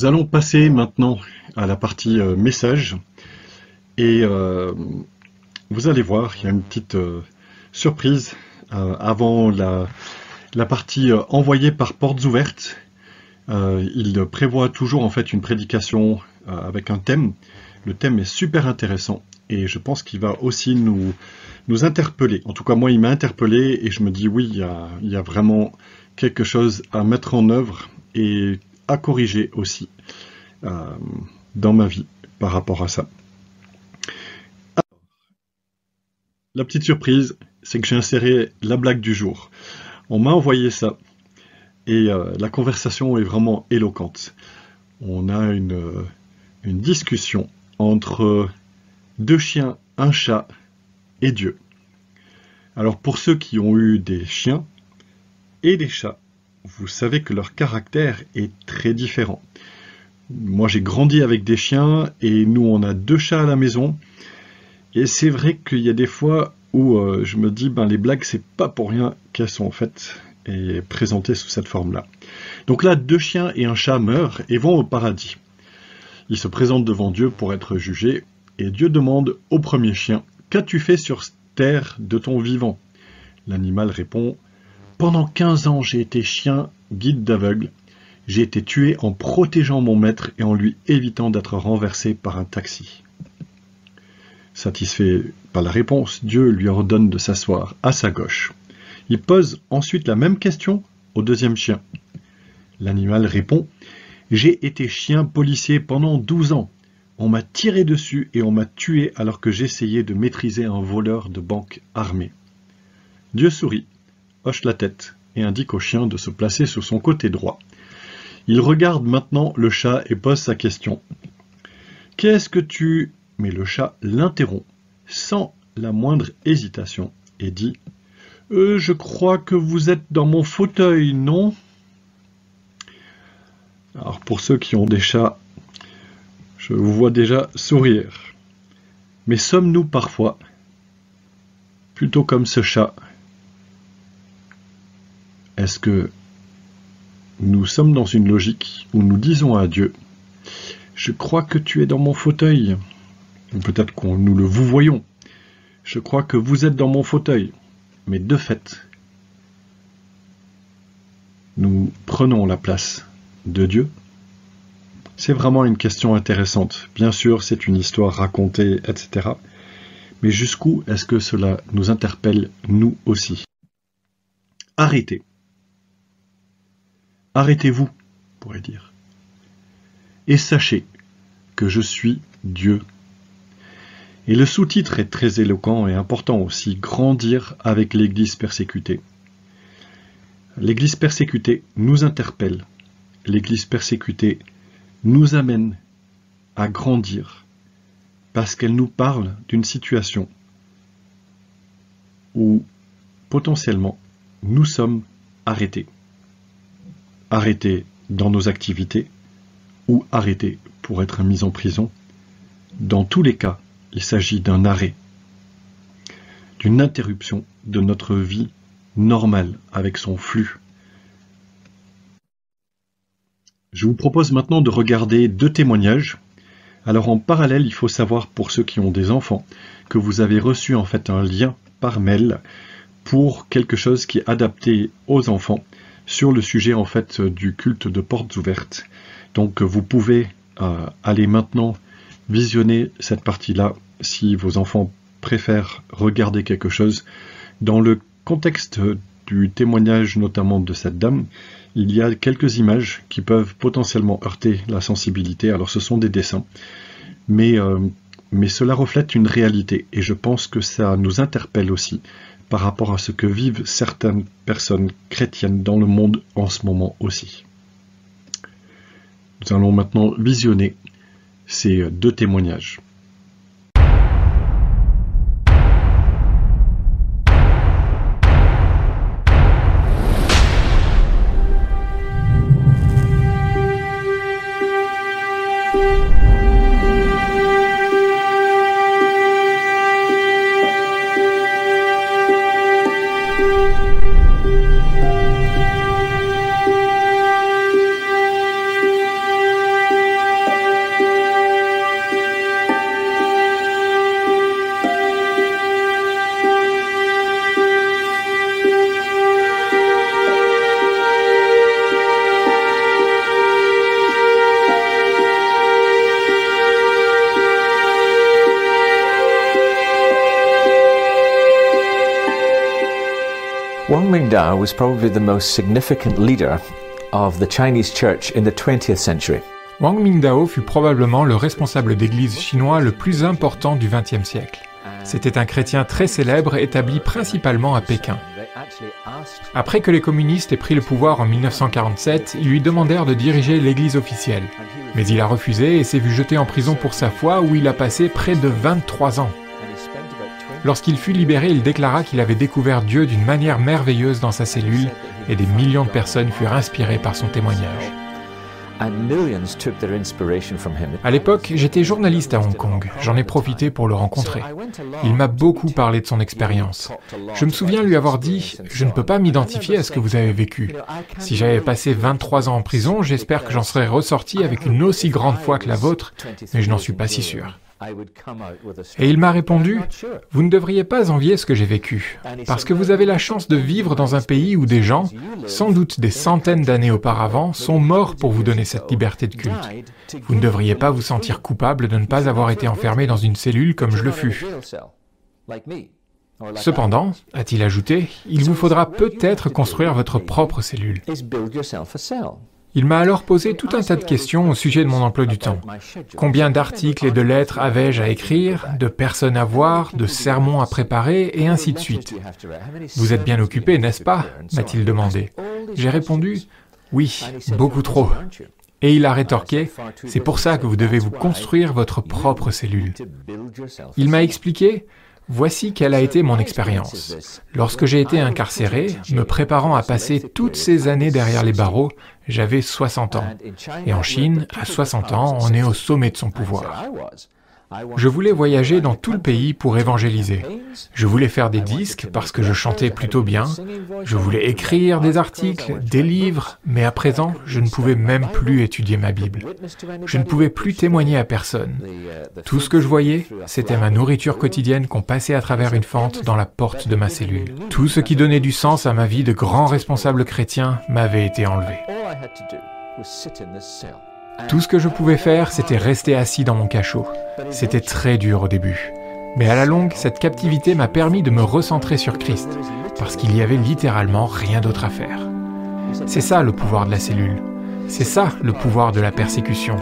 Nous allons passer maintenant à la partie euh, message. Et euh, vous allez voir, il y a une petite euh, surprise avant la, la partie envoyée par portes ouvertes. il prévoit toujours en fait une prédication avec un thème. Le thème est super intéressant et je pense qu'il va aussi nous, nous interpeller. En tout cas, moi, il m'a interpellé et je me dis oui, il y, a, il y a vraiment quelque chose à mettre en œuvre et à corriger aussi euh, dans ma vie par rapport à ça. la petite surprise, c'est que j'ai inséré la blague du jour. On m'a envoyé ça et euh, la conversation est vraiment éloquente. On a une, une discussion entre deux chiens, un chat et Dieu. Alors pour ceux qui ont eu des chiens et des chats, vous savez que leur caractère est très différent. Moi, j'ai grandi avec des chiens et nous, on a deux chats à la maison. Et c'est vrai qu'il y a des fois où euh, je me dis, ben, les blagues, c'est pas pour rien qu'elles sont faites et présentées sous cette forme-là. Donc là, deux chiens et un chat meurent et vont au paradis. Ils se présentent devant Dieu pour être jugés et Dieu demande au premier chien, Qu'as-tu fait sur terre de ton vivant? L'animal répond, pendant 15 ans, j'ai été chien, guide d'aveugle. J'ai été tué en protégeant mon maître et en lui évitant d'être renversé par un taxi. Satisfait par la réponse, Dieu lui ordonne de s'asseoir à sa gauche. Il pose ensuite la même question au deuxième chien. L'animal répond J'ai été chien policier pendant 12 ans. On m'a tiré dessus et on m'a tué alors que j'essayais de maîtriser un voleur de banque armé. Dieu sourit hoche la tête et indique au chien de se placer sur son côté droit. Il regarde maintenant le chat et pose sa question. Qu'est-ce que tu... Mais le chat l'interrompt, sans la moindre hésitation, et dit euh, Je crois que vous êtes dans mon fauteuil, non? Alors pour ceux qui ont des chats, je vous vois déjà sourire. Mais sommes-nous parfois plutôt comme ce chat? Est-ce que nous sommes dans une logique où nous disons à Dieu, je crois que tu es dans mon fauteuil, peut-être qu'on nous le vous voyons, je crois que vous êtes dans mon fauteuil, mais de fait, nous prenons la place de Dieu. C'est vraiment une question intéressante. Bien sûr, c'est une histoire racontée, etc. Mais jusqu'où est-ce que cela nous interpelle, nous aussi? Arrêtez Arrêtez-vous, pourrait dire. Et sachez que je suis Dieu. Et le sous-titre est très éloquent et important aussi, grandir avec l'Église persécutée. L'Église persécutée nous interpelle. L'Église persécutée nous amène à grandir parce qu'elle nous parle d'une situation où potentiellement nous sommes arrêtés arrêter dans nos activités ou arrêter pour être mis en prison. Dans tous les cas, il s'agit d'un arrêt, d'une interruption de notre vie normale avec son flux. Je vous propose maintenant de regarder deux témoignages. Alors en parallèle, il faut savoir pour ceux qui ont des enfants que vous avez reçu en fait un lien par mail pour quelque chose qui est adapté aux enfants sur le sujet en fait du culte de portes ouvertes. Donc vous pouvez euh, aller maintenant visionner cette partie-là si vos enfants préfèrent regarder quelque chose. Dans le contexte du témoignage notamment de cette dame, il y a quelques images qui peuvent potentiellement heurter la sensibilité. Alors ce sont des dessins, mais, euh, mais cela reflète une réalité et je pense que ça nous interpelle aussi par rapport à ce que vivent certaines personnes chrétiennes dans le monde en ce moment aussi. Nous allons maintenant visionner ces deux témoignages. Wang Mingdao was probably the most significant leader of the Chinese church in the 20th century. Wang Mingdao fut probablement le responsable d'église chinois le plus important du XXe siècle. C'était un chrétien très célèbre établi principalement à Pékin. Après que les communistes aient pris le pouvoir en 1947, ils lui demandèrent de diriger l'église officielle. Mais il a refusé et s'est vu jeté en prison pour sa foi où il a passé près de 23 ans. Lorsqu'il fut libéré, il déclara qu'il avait découvert Dieu d'une manière merveilleuse dans sa cellule et des millions de personnes furent inspirées par son témoignage. À l'époque, j'étais journaliste à Hong Kong. J'en ai profité pour le rencontrer. Il m'a beaucoup parlé de son expérience. Je me souviens lui avoir dit Je ne peux pas m'identifier à ce que vous avez vécu. Si j'avais passé 23 ans en prison, j'espère que j'en serais ressorti avec une aussi grande foi que la vôtre, mais je n'en suis pas si sûr. Et il m'a répondu, Vous ne devriez pas envier ce que j'ai vécu, parce que vous avez la chance de vivre dans un pays où des gens, sans doute des centaines d'années auparavant, sont morts pour vous donner cette liberté de culte. Vous ne devriez pas vous sentir coupable de ne pas avoir été enfermé dans une cellule comme je le fus. Cependant, a-t-il ajouté, il vous faudra peut-être construire votre propre cellule. Il m'a alors posé tout un tas de questions au sujet de mon emploi du temps. Combien d'articles et de lettres avais-je à écrire, de personnes à voir, de sermons à préparer, et ainsi de suite. Vous êtes bien occupé, n'est-ce pas m'a-t-il demandé. J'ai répondu Oui, beaucoup trop. Et il a rétorqué, c'est pour ça que vous devez vous construire votre propre cellule. Il m'a expliqué, Voici quelle a été mon expérience. Lorsque j'ai été incarcéré, me préparant à passer toutes ces années derrière les barreaux, j'avais 60 ans. Et en Chine, à 60 ans, on est au sommet de son pouvoir. Je voulais voyager dans tout le pays pour évangéliser. Je voulais faire des disques parce que je chantais plutôt bien. Je voulais écrire des articles, des livres, mais à présent, je ne pouvais même plus étudier ma Bible. Je ne pouvais plus témoigner à personne. Tout ce que je voyais, c'était ma nourriture quotidienne qu'on passait à travers une fente dans la porte de ma cellule. Tout ce qui donnait du sens à ma vie de grand responsable chrétien m'avait été enlevé. Tout ce que je pouvais faire, c'était rester assis dans mon cachot. C'était très dur au début. Mais à la longue, cette captivité m'a permis de me recentrer sur Christ, parce qu'il y avait littéralement rien d'autre à faire. C'est ça le pouvoir de la cellule. C'est ça le pouvoir de la persécution.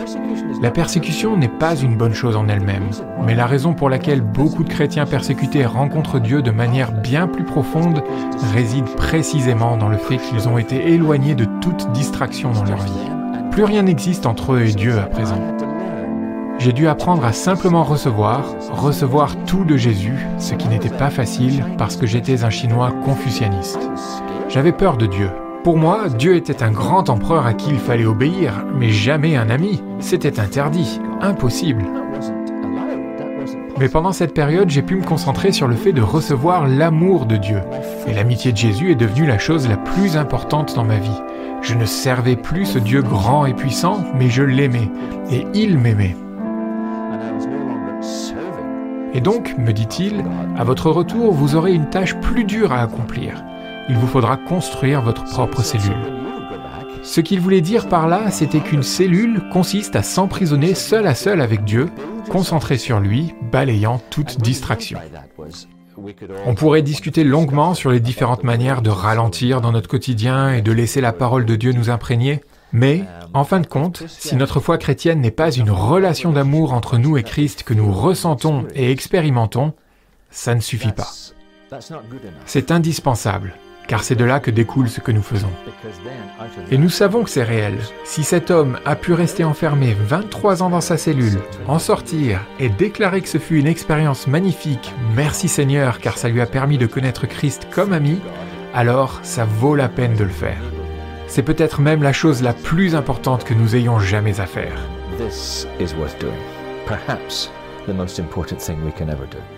La persécution n'est pas une bonne chose en elle-même, mais la raison pour laquelle beaucoup de chrétiens persécutés rencontrent Dieu de manière bien plus profonde réside précisément dans le fait qu'ils ont été éloignés de toute distraction dans leur vie. Plus rien n'existe entre eux et Dieu à présent. J'ai dû apprendre à simplement recevoir, recevoir tout de Jésus, ce qui n'était pas facile parce que j'étais un Chinois confucianiste. J'avais peur de Dieu. Pour moi, Dieu était un grand empereur à qui il fallait obéir, mais jamais un ami. C'était interdit, impossible. Mais pendant cette période, j'ai pu me concentrer sur le fait de recevoir l'amour de Dieu. Et l'amitié de Jésus est devenue la chose la plus importante dans ma vie. Je ne servais plus ce Dieu grand et puissant, mais je l'aimais, et il m'aimait. Et donc, me dit-il, à votre retour, vous aurez une tâche plus dure à accomplir. Il vous faudra construire votre propre cellule. Ce qu'il voulait dire par là, c'était qu'une cellule consiste à s'emprisonner seul à seul avec Dieu, concentré sur lui, balayant toute distraction. On pourrait discuter longuement sur les différentes manières de ralentir dans notre quotidien et de laisser la parole de Dieu nous imprégner, mais, en fin de compte, si notre foi chrétienne n'est pas une relation d'amour entre nous et Christ que nous ressentons et expérimentons, ça ne suffit pas. C'est indispensable car c'est de là que découle ce que nous faisons. Et nous savons que c'est réel. Si cet homme a pu rester enfermé 23 ans dans sa cellule, en sortir et déclarer que ce fut une expérience magnifique, merci Seigneur, car ça lui a permis de connaître Christ comme ami, alors ça vaut la peine de le faire. C'est peut-être même la chose la plus importante que nous ayons jamais à faire. This is worth doing. Perhaps the most important thing we can ever do.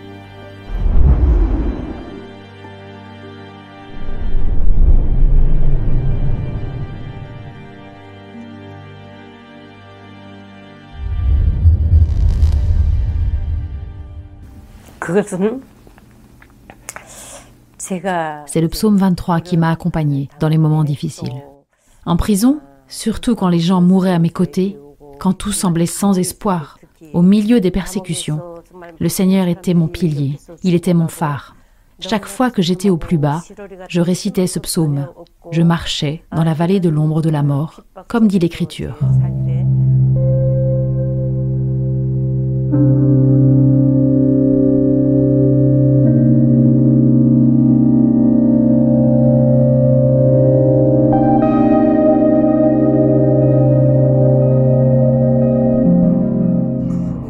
C'est le psaume 23 qui m'a accompagné dans les moments difficiles. En prison, surtout quand les gens mouraient à mes côtés, quand tout semblait sans espoir, au milieu des persécutions, le Seigneur était mon pilier, il était mon phare. Chaque fois que j'étais au plus bas, je récitais ce psaume. Je marchais dans la vallée de l'ombre de la mort, comme dit l'Écriture.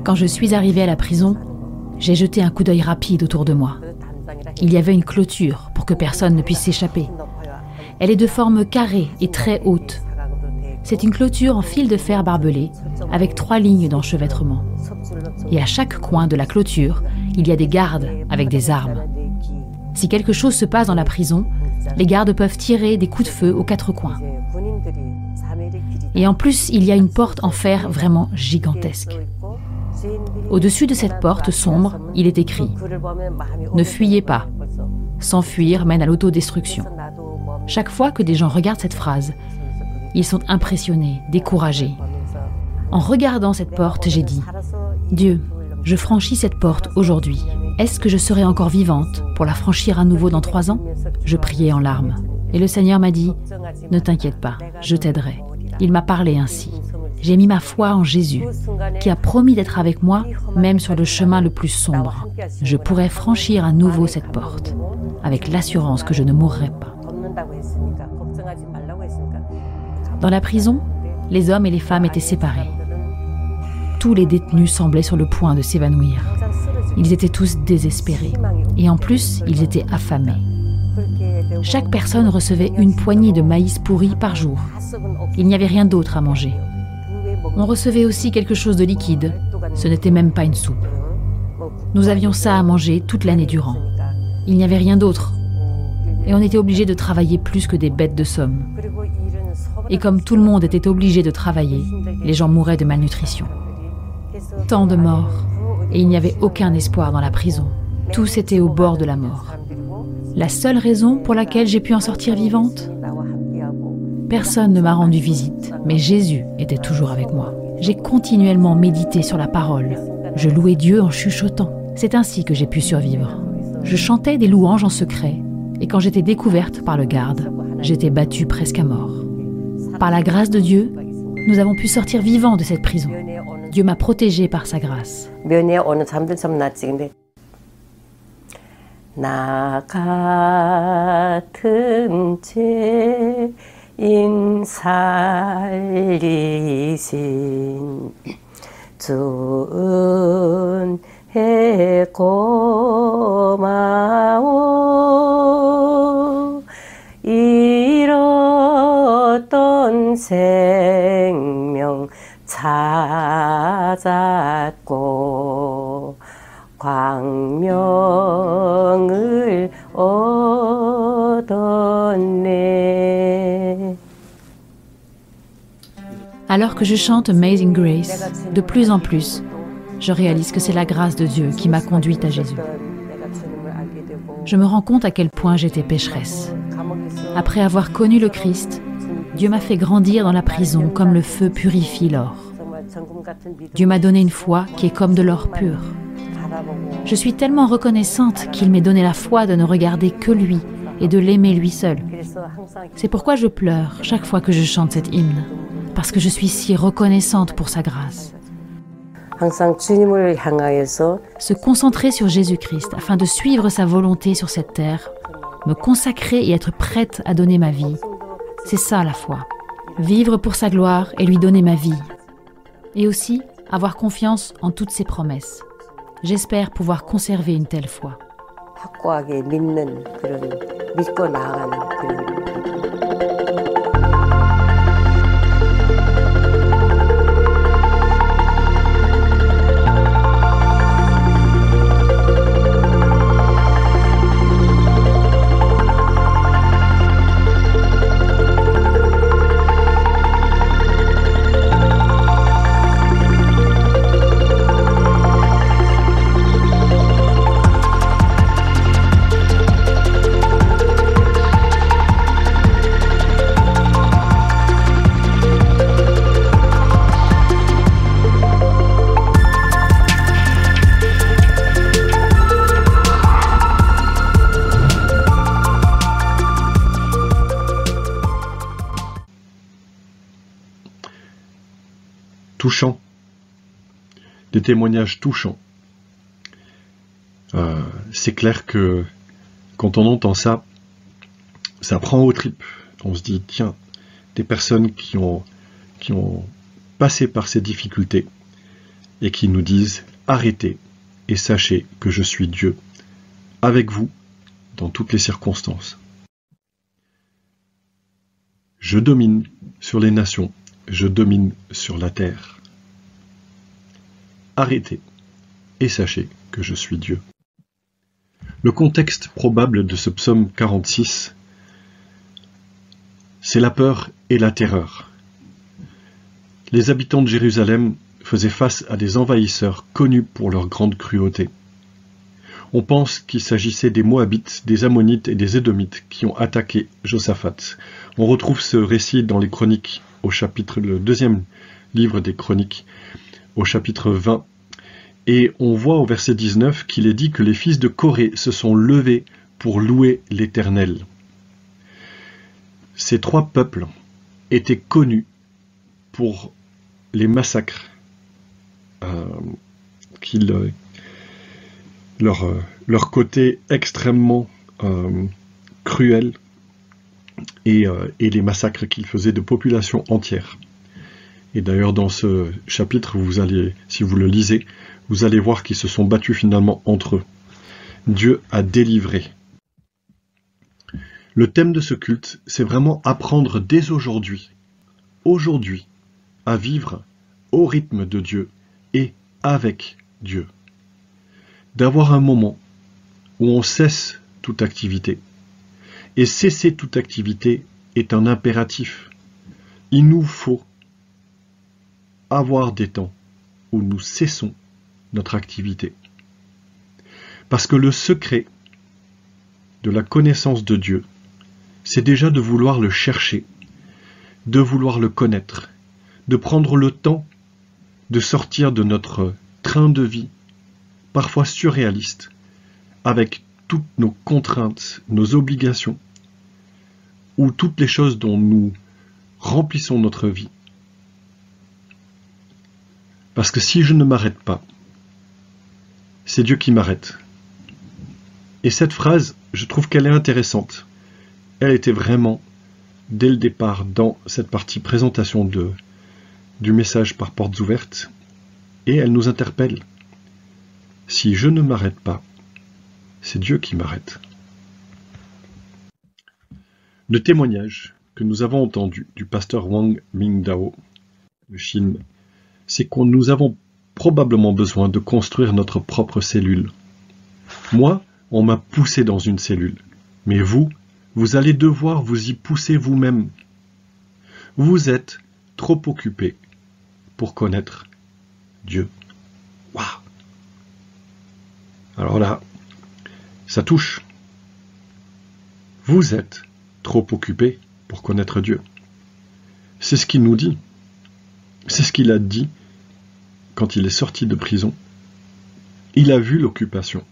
Quand je suis arrivée à la prison, j'ai jeté un coup d'œil rapide autour de moi. Il y avait une clôture pour que personne ne puisse s'échapper. Elle est de forme carrée et très haute. C'est une clôture en fil de fer barbelé, avec trois lignes d'enchevêtrement. Et à chaque coin de la clôture, il y a des gardes avec des armes. Si quelque chose se passe dans la prison, les gardes peuvent tirer des coups de feu aux quatre coins. Et en plus, il y a une porte en fer vraiment gigantesque. Au-dessus de cette porte sombre, il est écrit ⁇ Ne fuyez pas. S'enfuir mène à l'autodestruction. Chaque fois que des gens regardent cette phrase, ils sont impressionnés, découragés. En regardant cette porte, j'ai dit ⁇ Dieu, je franchis cette porte aujourd'hui. Est-ce que je serai encore vivante pour la franchir à nouveau dans trois ans ?⁇ Je priais en larmes. Et le Seigneur m'a dit ⁇ Ne t'inquiète pas, je t'aiderai. Il m'a parlé ainsi. J'ai mis ma foi en Jésus, qui a promis d'être avec moi, même sur le chemin le plus sombre. Je pourrais franchir à nouveau cette porte, avec l'assurance que je ne mourrai pas. Dans la prison, les hommes et les femmes étaient séparés. Tous les détenus semblaient sur le point de s'évanouir. Ils étaient tous désespérés. Et en plus, ils étaient affamés. Chaque personne recevait une poignée de maïs pourri par jour. Il n'y avait rien d'autre à manger. On recevait aussi quelque chose de liquide. Ce n'était même pas une soupe. Nous avions ça à manger toute l'année durant. Il n'y avait rien d'autre. Et on était obligé de travailler plus que des bêtes de somme. Et comme tout le monde était obligé de travailler, les gens mouraient de malnutrition. Tant de morts. Et il n'y avait aucun espoir dans la prison. Tous étaient au bord de la mort. La seule raison pour laquelle j'ai pu en sortir vivante? Personne ne m'a rendu visite, mais Jésus était toujours avec moi. J'ai continuellement médité sur la parole. Je louais Dieu en chuchotant. C'est ainsi que j'ai pu survivre. Je chantais des louanges en secret, et quand j'étais découverte par le garde, j'étais battue presque à mort. Par la grâce de Dieu, nous avons pu sortir vivants de cette prison. Dieu m'a protégée par sa grâce. 인살리신 주은혜 고마워 잃었던 생명 찾았고 광명 Alors que je chante Amazing Grace, de plus en plus, je réalise que c'est la grâce de Dieu qui m'a conduite à Jésus. Je me rends compte à quel point j'étais pécheresse. Après avoir connu le Christ, Dieu m'a fait grandir dans la prison comme le feu purifie l'or. Dieu m'a donné une foi qui est comme de l'or pur. Je suis tellement reconnaissante qu'il m'ait donné la foi de ne regarder que lui et de l'aimer lui seul. C'est pourquoi je pleure chaque fois que je chante cet hymne parce que je suis si reconnaissante pour sa grâce. Se concentrer sur Jésus-Christ afin de suivre sa volonté sur cette terre, me consacrer et être prête à donner ma vie, c'est ça la foi. Vivre pour sa gloire et lui donner ma vie. Et aussi avoir confiance en toutes ses promesses. J'espère pouvoir conserver une telle foi. Des témoignages touchants. Euh, c'est clair que quand on entend ça, ça prend au tripes. On se dit, tiens, des personnes qui ont passé par ces difficultés et qui nous disent, arrêtez et sachez que je suis Dieu, avec vous, dans toutes les circonstances. Je domine sur les nations, je domine sur la terre. Arrêtez et sachez que je suis Dieu. Le contexte probable de ce psaume 46, c'est la peur et la terreur. Les habitants de Jérusalem faisaient face à des envahisseurs connus pour leur grande cruauté. On pense qu'il s'agissait des Moabites, des Ammonites et des Édomites qui ont attaqué Josaphat. On retrouve ce récit dans les Chroniques, au chapitre, le deuxième livre des Chroniques, au chapitre 20. Et on voit au verset 19 qu'il est dit que les fils de Corée se sont levés pour louer l'Éternel. Ces trois peuples étaient connus pour les massacres euh, qu'ils leur, euh, leur côté extrêmement euh, cruel euh, et, les massacres qu'ils faisaient de populations entières. Et d'ailleurs, dans ce chapitre, vous allez, si vous le lisez, vous allez voir qu'ils se sont battus finalement entre eux. Dieu a délivré. Le thème de ce culte, c'est vraiment apprendre dès aujourd'hui, aujourd'hui, à vivre au rythme de Dieu et avec Dieu d'avoir un moment où on cesse toute activité. Et cesser toute activité est un impératif. Il nous faut avoir des temps où nous cessons notre activité. Parce que le secret de la connaissance de Dieu, c'est déjà de vouloir le chercher, de vouloir le connaître, de prendre le temps de sortir de notre train de vie parfois surréaliste, avec toutes nos contraintes, nos obligations, ou toutes les choses dont nous remplissons notre vie. Parce que si je ne m'arrête pas, c'est Dieu qui m'arrête. Et cette phrase, je trouve qu'elle est intéressante. Elle était vraiment, dès le départ, dans cette partie présentation du message par portes ouvertes, et elle nous interpelle. Si je ne m'arrête pas, c'est Dieu qui m'arrête. Le témoignage que nous avons entendu du pasteur Wang Mingdao de Chine, c'est qu'on nous avons probablement besoin de construire notre propre cellule. Moi, on m'a poussé dans une cellule, mais vous, vous allez devoir vous y pousser vous-même. Vous êtes trop occupé pour connaître Dieu. Waouh alors là, ça touche. Vous êtes trop occupé pour connaître Dieu. C'est ce qu'il nous dit. C'est ce qu'il a dit quand il est sorti de prison. Il a vu l'occupation.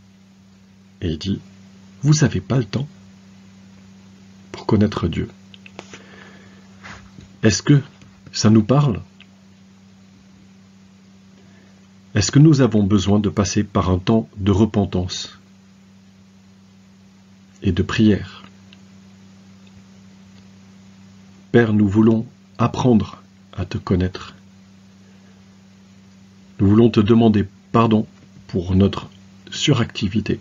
Et il dit, vous n'avez pas le temps pour connaître Dieu. Est-ce que ça nous parle? Est-ce que nous avons besoin de passer par un temps de repentance et de prière? Père, nous voulons apprendre à te connaître. Nous voulons te demander pardon pour notre suractivité.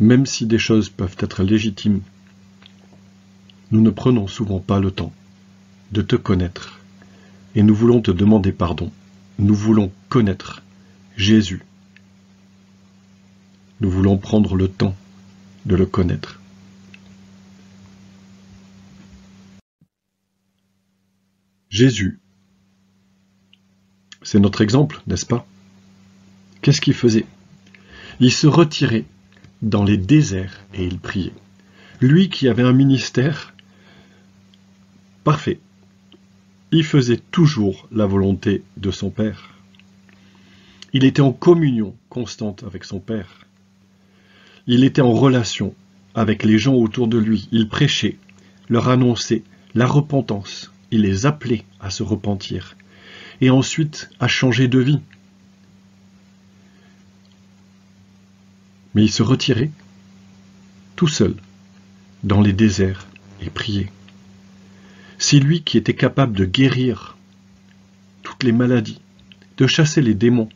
Même si des choses peuvent être légitimes, nous ne prenons souvent pas le temps de te connaître et nous voulons te demander pardon. Nous voulons connaître Jésus. Nous voulons prendre le temps de le connaître. Jésus, c'est notre exemple, n'est-ce pas? Qu'est-ce qu'il faisait? Il se retirait dans les déserts et il priait. Lui qui avait un ministère parfait, il faisait toujours la volonté de son Père. Il était en communion constante avec son Père. Il était en relation avec les gens autour de lui. Il prêchait, leur annonçait la repentance. Il les appelait à se repentir. Et ensuite à changer de vie. Mais il se retirait tout seul dans les déserts et priait. C'est lui qui était capable de guérir toutes les maladies, de chasser les démons.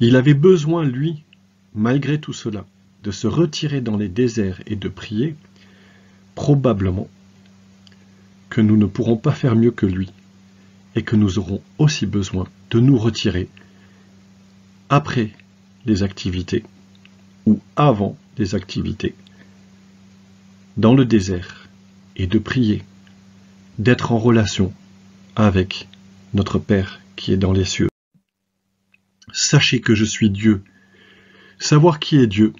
Il avait besoin, lui, malgré tout cela, de se retirer dans les déserts et de prier, probablement que nous ne pourrons pas faire mieux que lui et que nous aurons aussi besoin de nous retirer après les activités ou avant les activités dans le désert et de prier, d'être en relation avec notre Père qui est dans les cieux. Sachez que je suis Dieu. Savoir qui est Dieu,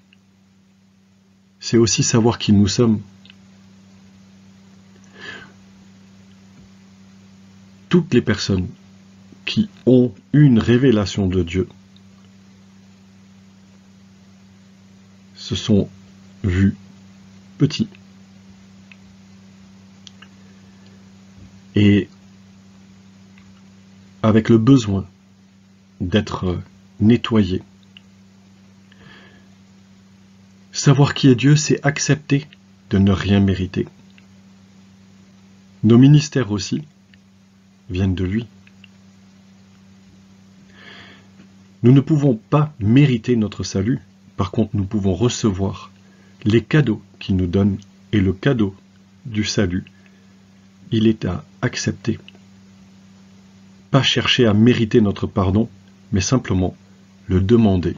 c'est aussi savoir qui nous sommes. Toutes les personnes qui ont une révélation de Dieu se sont vues petits. Et avec le besoin d'être nettoyé. Savoir qui est Dieu, c'est accepter de ne rien mériter. Nos ministères aussi viennent de lui. Nous ne pouvons pas mériter notre salut, par contre nous pouvons recevoir les cadeaux qu'il nous donne et le cadeau du salut, il est à accepter. Pas chercher à mériter notre pardon, mais simplement le demander,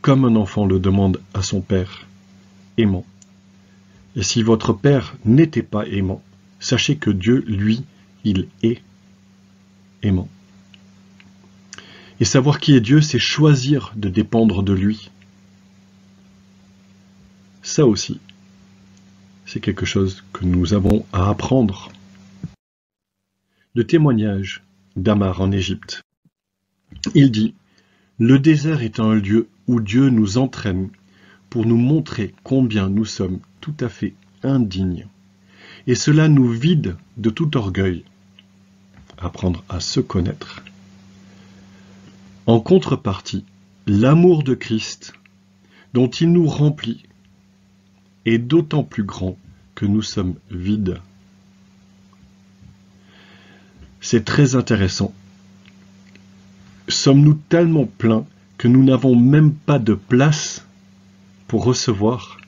comme un enfant le demande à son père, aimant. Et si votre père n'était pas aimant, sachez que Dieu, lui, il est Et savoir qui est Dieu, c'est choisir de dépendre de lui. Ça aussi, c'est quelque chose que nous avons à apprendre. Le témoignage d'Amar en Égypte. Il dit Le désert est un lieu où Dieu nous entraîne pour nous montrer combien nous sommes tout à fait indignes. Et cela nous vide de tout orgueil. Apprendre à se connaître. En contrepartie, l'amour de Christ, dont il nous remplit, est d'autant plus grand que nous sommes vides. C'est très intéressant. Sommes-nous tellement pleins que nous n'avons même pas de place pour recevoir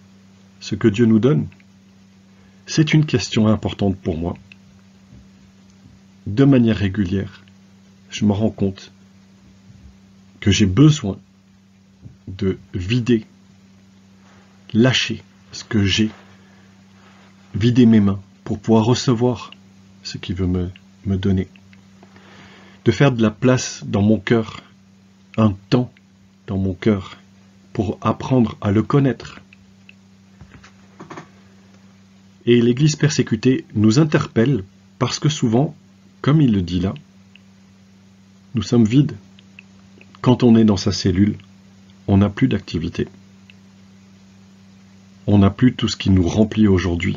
ce que Dieu nous donne? C'est une question importante pour moi. De manière régulière, je me rends compte que j'ai besoin de vider, lâcher ce que j'ai, vider mes mains pour pouvoir recevoir ce qu'il veut me, me donner, de faire de la place dans mon cœur, un temps dans mon cœur pour apprendre à le connaître. Et l'Église persécutée nous interpelle parce que souvent, comme il le dit là, nous sommes vides. Quand on est dans sa cellule, on n'a plus d'activité on n'a plus tout ce qui nous remplit aujourd'hui.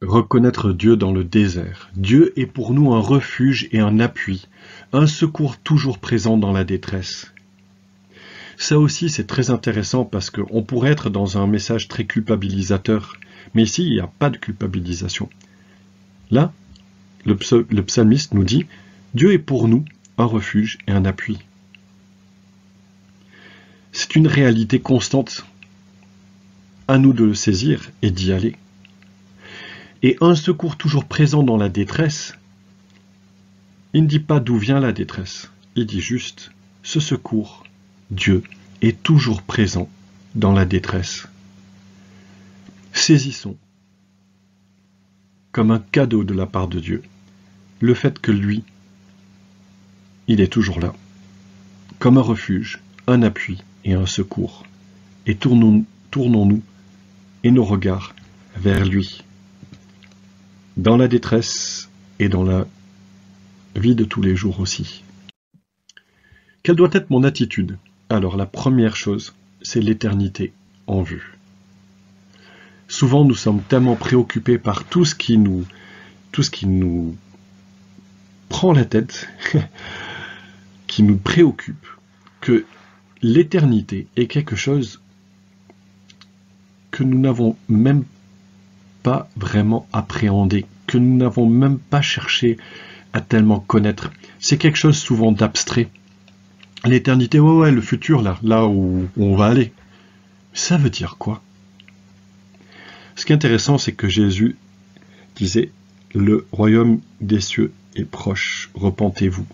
Reconnaître Dieu dans le désert. Dieu est pour nous un refuge et un appui, un secours toujours présent dans la détresse. Ça aussi, c'est très intéressant parce qu'on pourrait être dans un message très culpabilisateur, mais ici, il n'y a pas de culpabilisation. Là, le, psalmiste nous dit, Dieu est pour nous un refuge et un appui. C'est une réalité constante. À nous de le saisir et d'y aller. Et un secours toujours présent dans la détresse, il ne dit pas d'où vient la détresse, il dit juste ce secours, Dieu, est toujours présent dans la détresse. Saisissons, comme un cadeau de la part de Dieu, le fait que lui, il est toujours là, comme un refuge, un appui, et un secours, et tournons-nous et nos regards vers lui, dans la détresse et dans la vie de tous les jours aussi. Quelle doit être mon attitude? Alors la première chose, c'est l'éternité en vue. Souvent nous sommes tellement préoccupés par tout ce qui nous prend la tête, qui nous préoccupe, que l'éternité est quelque chose que nous n'avons même pas vraiment appréhendé, que nous n'avons même pas cherché à tellement connaître. C'est quelque chose souvent d'abstrait. L'éternité, ouais, ouais, le futur, là, là où, on va aller. Ça veut dire quoi? Ce qui est intéressant, c'est que Jésus disait, le royaume des cieux est proche, repentez-vous.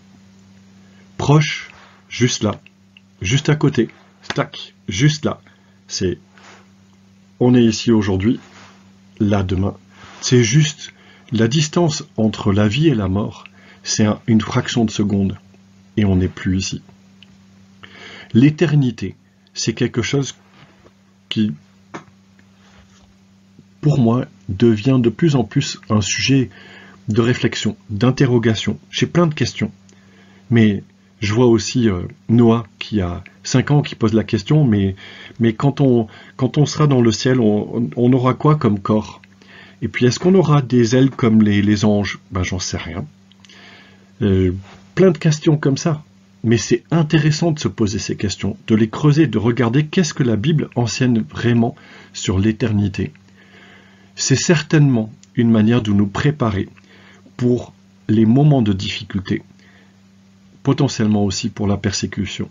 Proche, juste là, juste à côté, tac, juste là. C'est, on est ici aujourd'hui, là demain. C'est juste la distance entre la vie et la mort, c'est une fraction de seconde, et on n'est plus ici. L'éternité, c'est quelque chose qui, pour moi, devient de plus en plus un sujet de réflexion, d'interrogation. J'ai plein de questions. Mais je vois aussi euh, Noah qui a 5 ans qui pose la question, mais, quand, on, quand on sera dans le ciel, on, aura quoi comme corps? Et puis est-ce qu'on aura des ailes comme les, anges? Ben j'en sais rien. Euh, plein de questions comme ça. Mais c'est intéressant de se poser ces questions, de les creuser, de regarder qu'est-ce que la Bible enseigne vraiment sur l'éternité. C'est certainement une manière de nous préparer pour les moments de difficulté, potentiellement aussi pour la persécution.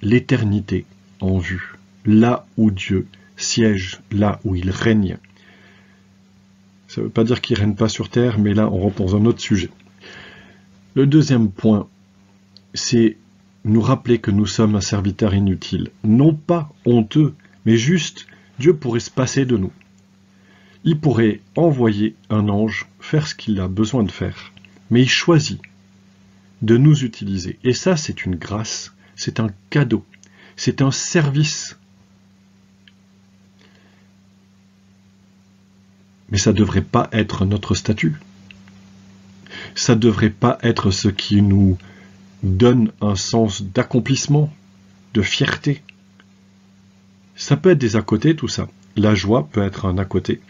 L'éternité en vue, là où Dieu siège, là où il règne. Ça ne veut pas dire qu'il ne règne pas sur terre, mais là on rentre dans un autre sujet. Le deuxième point, c'est nous rappeler que nous sommes un serviteur inutile. Non pas honteux, mais juste Dieu pourrait se passer de nous. Il pourrait envoyer un ange faire ce qu'il a besoin de faire. Mais il choisit de nous utiliser. Et ça, c'est une grâce, c'est un cadeau, c'est un service. Mais ça ne devrait pas être notre statut. Ça ne devrait pas être ce qui nous donne un sens d'accomplissement, de fierté. Ça peut être des à côté, tout ça. La joie peut être un à côté.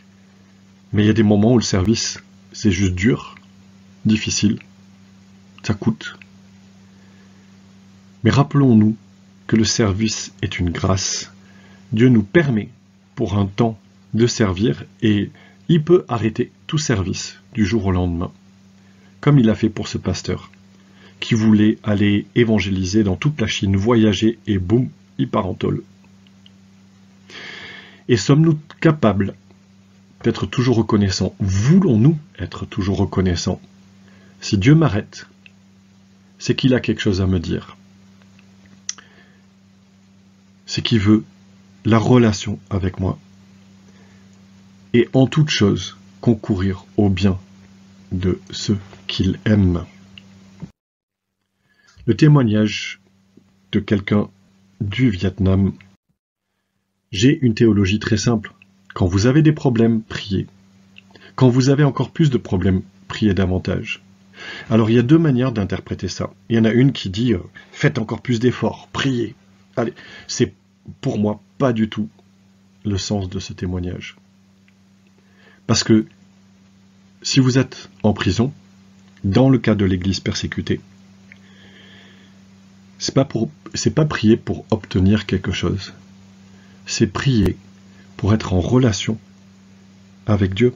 Mais il y a des moments où le service, c'est juste dur, difficile, ça coûte. Mais rappelons-nous que le service est une grâce. Dieu nous permet, pour un temps, de servir et il peut arrêter tout service du jour au lendemain, comme il a fait pour ce pasteur, qui voulait aller évangéliser dans toute la Chine, voyager et boum, il part en tôle. Et sommes-nous capables d'être toujours reconnaissant Voulons-nous être toujours reconnaissants? Si Dieu m'arrête, c'est qu'il a quelque chose à me dire. C'est qu'il veut la relation avec moi. Et en toute chose, concourir au bien de ceux qu'il aime. Le témoignage de quelqu'un du Vietnam. J'ai une théologie très simple. Quand vous avez des problèmes, priez. Quand vous avez encore plus de problèmes, priez davantage. Alors il y a deux manières d'interpréter ça. Il y en a une qui dit euh, faites encore plus d'efforts, priez. Allez, c'est pour moi pas du tout le sens de ce témoignage. Parce que si vous êtes en prison, dans le cas de l'Église persécutée, c'est pas c'est pas prier pour obtenir quelque chose. C'est prier pour être en relation avec Dieu,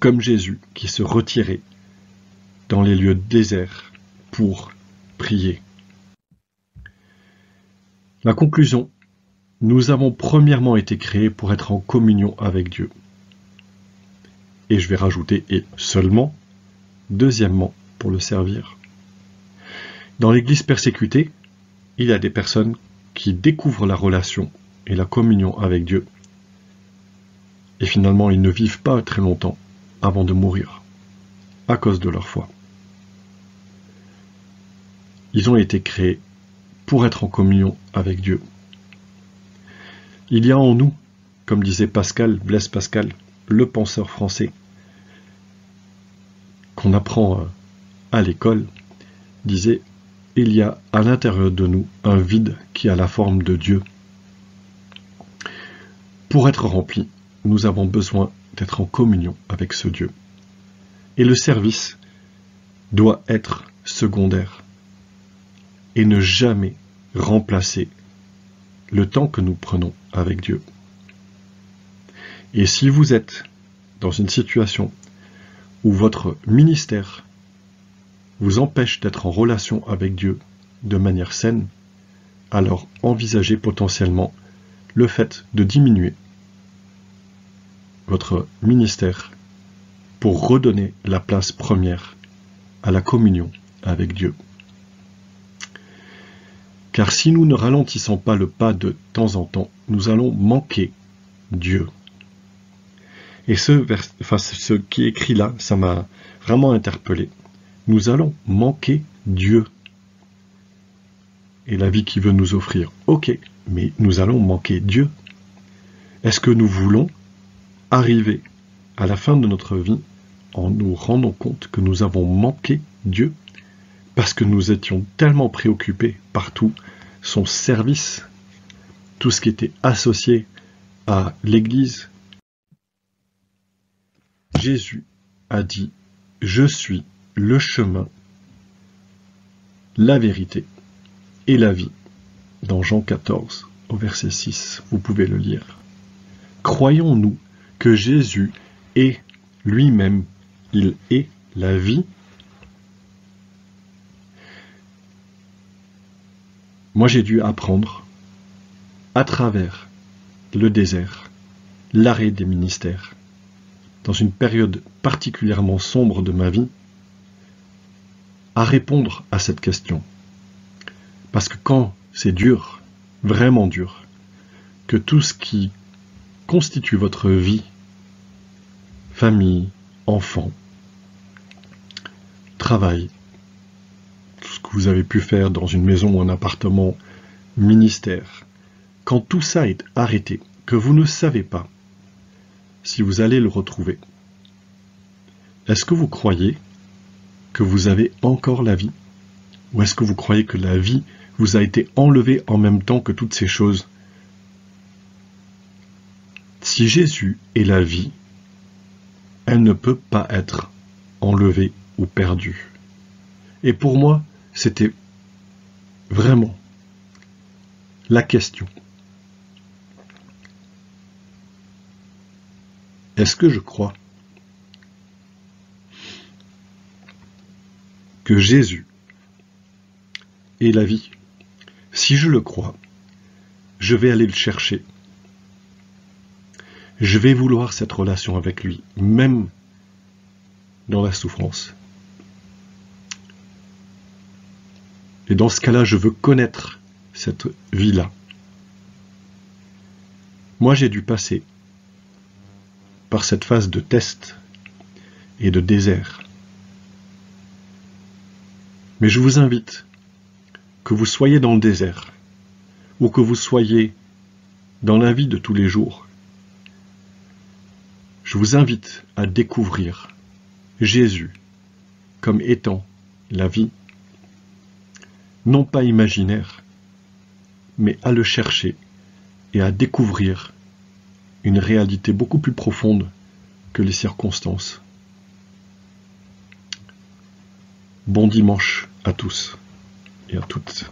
comme Jésus qui se retirait dans les lieux déserts pour prier. La conclusion, nous avons premièrement été créés pour être en communion avec Dieu. Et je vais rajouter et seulement, deuxièmement, pour le servir. Dans l'Église persécutée, il y a des personnes qui découvrent la relation et la communion avec Dieu et finalement, ils ne vivent pas très longtemps avant de mourir, à cause de leur foi. Ils ont été créés pour être en communion avec Dieu. Il y a en nous, comme disait Pascal, Blaise Pascal, le penseur français, qu'on apprend euh, à l'école, disait Il y a à l'intérieur de nous un vide qui a la forme de Dieu. Pour être rempli, nous avons besoin d'être en communion avec ce Dieu. Et le service doit être secondaire et ne jamais remplacer le temps que nous prenons avec Dieu. Et si vous êtes dans une situation où votre ministère vous empêche d'être en relation avec Dieu de manière saine, alors envisagez potentiellement le fait de diminuer votre ministère pour redonner la place première à la communion avec Dieu. Car si nous ne ralentissons pas le pas de temps en temps, nous allons manquer Dieu. Et ce, qui est écrit là, ça m'a vraiment interpellé. Nous allons manquer Dieu et la vie qu'il veut nous offrir. Ok, mais nous allons manquer Dieu. Est-ce que nous voulons arriver à la fin de notre vie en nous rendant compte que nous avons manqué Dieu parce que nous étions tellement préoccupés par tout son service, tout ce qui était associé à l'Église. Jésus a dit, je suis le chemin, la vérité et la vie. Dans Jean 14, au verset 6, vous pouvez le lire. Croyons-nous que Jésus est lui-même, il est la vie Moi j'ai dû apprendre à travers le désert, l'arrêt des ministères, dans une période particulièrement sombre de ma vie, à répondre à cette question. Parce que quand c'est dur, vraiment dur, que tout ce qui constitue votre vie, famille, enfant, travail, ce que vous avez pu faire dans une maison ou un appartement, ministère, quand tout ça est arrêté, que vous ne savez pas si vous allez le retrouver, est-ce que vous croyez que vous avez encore la vie? Ou est-ce que vous croyez que la vie vous a été enlevée en même temps que toutes ces choses? Si Jésus est la vie, elle ne peut pas être enlevée ou perdue. Et pour moi, c'était vraiment la question. Est-ce que je crois que Jésus est la vie? Si je le crois, je vais aller le chercher. Je vais vouloir cette relation avec lui, même dans la souffrance. Et dans ce cas-là, je veux connaître cette vie-là. Moi, j'ai dû passer par cette phase de test et de désert. Mais je vous invite, que vous soyez dans le désert ou que vous soyez dans la vie de tous les jours, je vous invite à découvrir Jésus comme étant la vie non pas imaginaire, mais à le chercher et à découvrir une réalité beaucoup plus profonde que les circonstances. Bon dimanche à tous et à toutes.